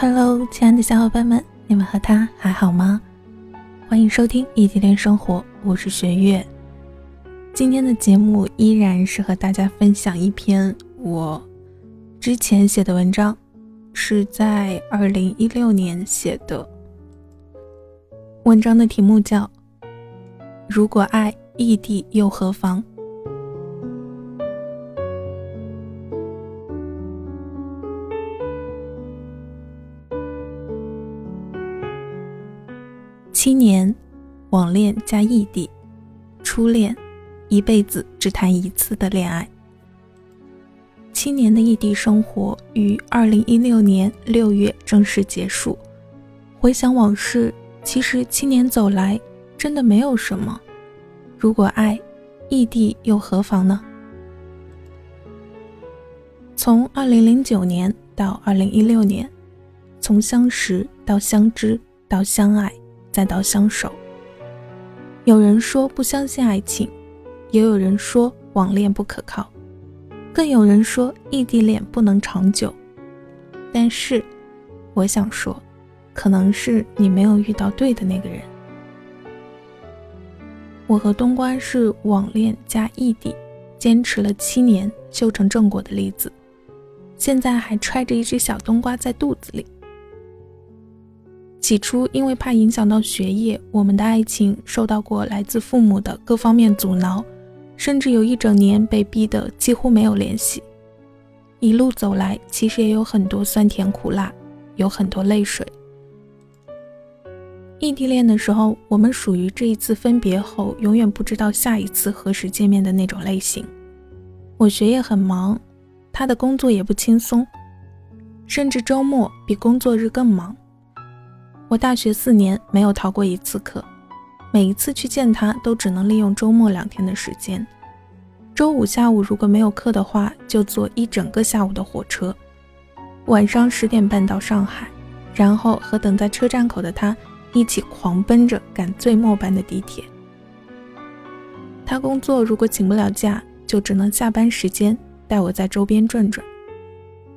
Hello，亲爱的小伙伴们，你们和他还好吗？欢迎收听异地恋生活，我是学月。今天的节目依然是和大家分享一篇我之前写的文章，是在二零一六年写的。文章的题目叫《如果爱异地又何妨》。七年，网恋加异地，初恋，一辈子只谈一次的恋爱。七年的异地生活于二零一六年六月正式结束。回想往事，其实七年走来，真的没有什么。如果爱，异地又何妨呢？从二零零九年到二零一六年，从相识到相知到相爱。再到相守，有人说不相信爱情，也有人说网恋不可靠，更有人说异地恋不能长久。但是，我想说，可能是你没有遇到对的那个人。我和冬瓜是网恋加异地，坚持了七年修成正果的例子，现在还揣着一只小冬瓜在肚子里。起初，因为怕影响到学业，我们的爱情受到过来自父母的各方面阻挠，甚至有一整年被逼得几乎没有联系。一路走来，其实也有很多酸甜苦辣，有很多泪水。异地恋的时候，我们属于这一次分别后永远不知道下一次何时见面的那种类型。我学业很忙，他的工作也不轻松，甚至周末比工作日更忙。我大学四年没有逃过一次课，每一次去见他都只能利用周末两天的时间。周五下午如果没有课的话，就坐一整个下午的火车，晚上十点半到上海，然后和等在车站口的他一起狂奔着赶最末班的地铁。他工作如果请不了假，就只能下班时间带我在周边转转，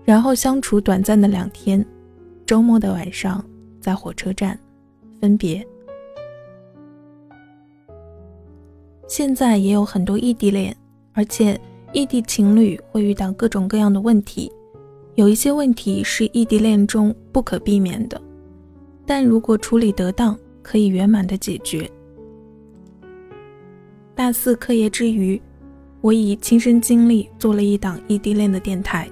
然后相处短暂的两天，周末的晚上。在火车站分别。现在也有很多异地恋，而且异地情侣会遇到各种各样的问题。有一些问题是异地恋中不可避免的，但如果处理得当，可以圆满的解决。大四课业之余，我以亲身经历做了一档异地恋的电台。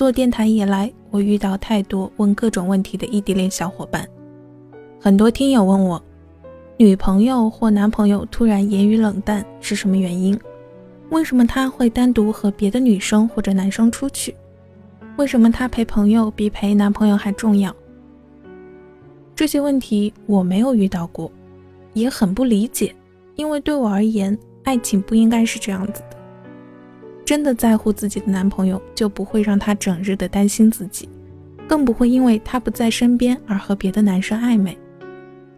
做电台以来。我遇到太多问各种问题的异地恋小伙伴，很多听友问我，女朋友或男朋友突然言语冷淡是什么原因？为什么他会单独和别的女生或者男生出去？为什么他陪朋友比陪男朋友还重要？这些问题我没有遇到过，也很不理解，因为对我而言，爱情不应该是这样子。真的在乎自己的男朋友，就不会让他整日的担心自己，更不会因为他不在身边而和别的男生暧昧。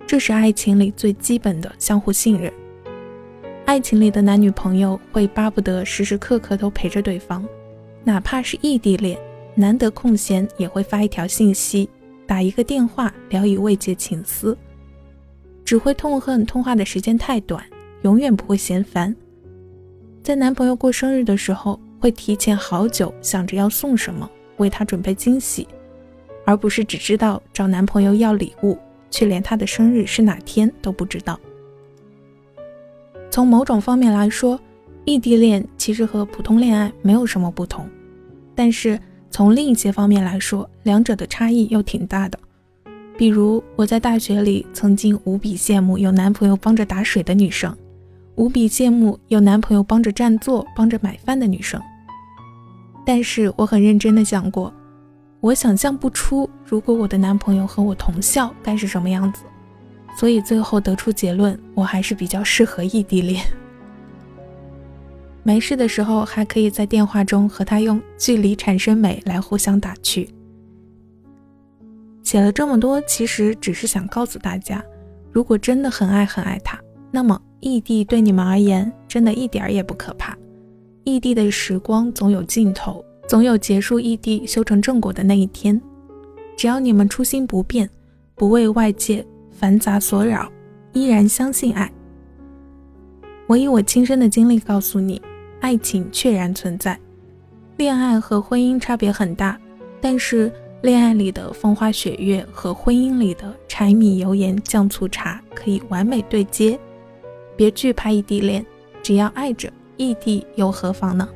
这是爱情里最基本的相互信任。爱情里的男女朋友会巴不得时时刻刻都陪着对方，哪怕是异地恋，难得空闲也会发一条信息，打一个电话聊以慰藉情思。只会痛恨通话的时间太短，永远不会嫌烦。在男朋友过生日的时候，会提前好久想着要送什么，为他准备惊喜，而不是只知道找男朋友要礼物，却连他的生日是哪天都不知道。从某种方面来说，异地恋其实和普通恋爱没有什么不同，但是从另一些方面来说，两者的差异又挺大的。比如我在大学里曾经无比羡慕有男朋友帮着打水的女生。无比羡慕有男朋友帮着占座、帮着买饭的女生，但是我很认真的想过，我想象不出如果我的男朋友和我同校该是什么样子，所以最后得出结论，我还是比较适合异地恋。没事的时候还可以在电话中和他用“距离产生美”来互相打趣。写了这么多，其实只是想告诉大家，如果真的很爱很爱他，那么。异地对你们而言真的一点儿也不可怕，异地的时光总有尽头，总有结束异地修成正果的那一天。只要你们初心不变，不为外界繁杂所扰，依然相信爱。我以我亲身的经历告诉你，爱情确然存在。恋爱和婚姻差别很大，但是恋爱里的风花雪月和婚姻里的柴米油盐酱醋茶可以完美对接。别惧怕异地恋，只要爱着，异地又何妨呢？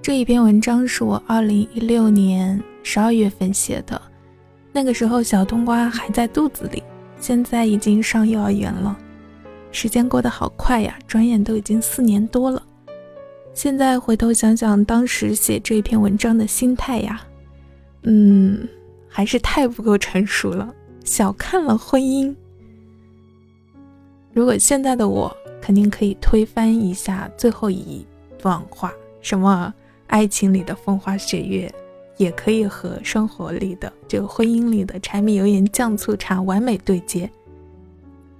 这一篇文章是我二零一六年十二月份写的，那个时候小冬瓜还在肚子里，现在已经上幼儿园了。时间过得好快呀，转眼都已经四年多了。现在回头想想当时写这篇文章的心态呀，嗯，还是太不够成熟了，小看了婚姻。如果现在的我，肯定可以推翻一下最后一段话，什么？爱情里的风花雪月，也可以和生活里的这个婚姻里的柴米油盐酱醋茶完美对接。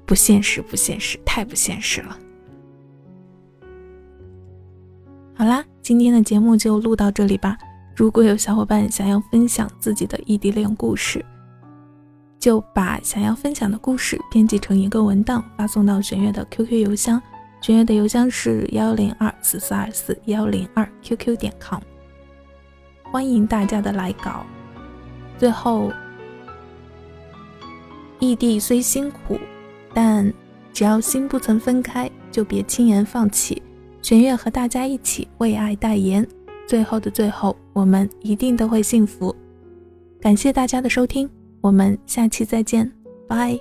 不现实，不现实，太不现实了。好啦，今天的节目就录到这里吧。如果有小伙伴想要分享自己的异地恋故事，就把想要分享的故事编辑成一个文档，发送到玄月的 QQ 邮箱。玄月的邮箱是幺零二四四二四幺零二 QQ 点 com，欢迎大家的来稿。最后，异地虽辛苦，但只要心不曾分开，就别轻言放弃。玄月和大家一起为爱代言。最后的最后，我们一定都会幸福。感谢大家的收听，我们下期再见，拜。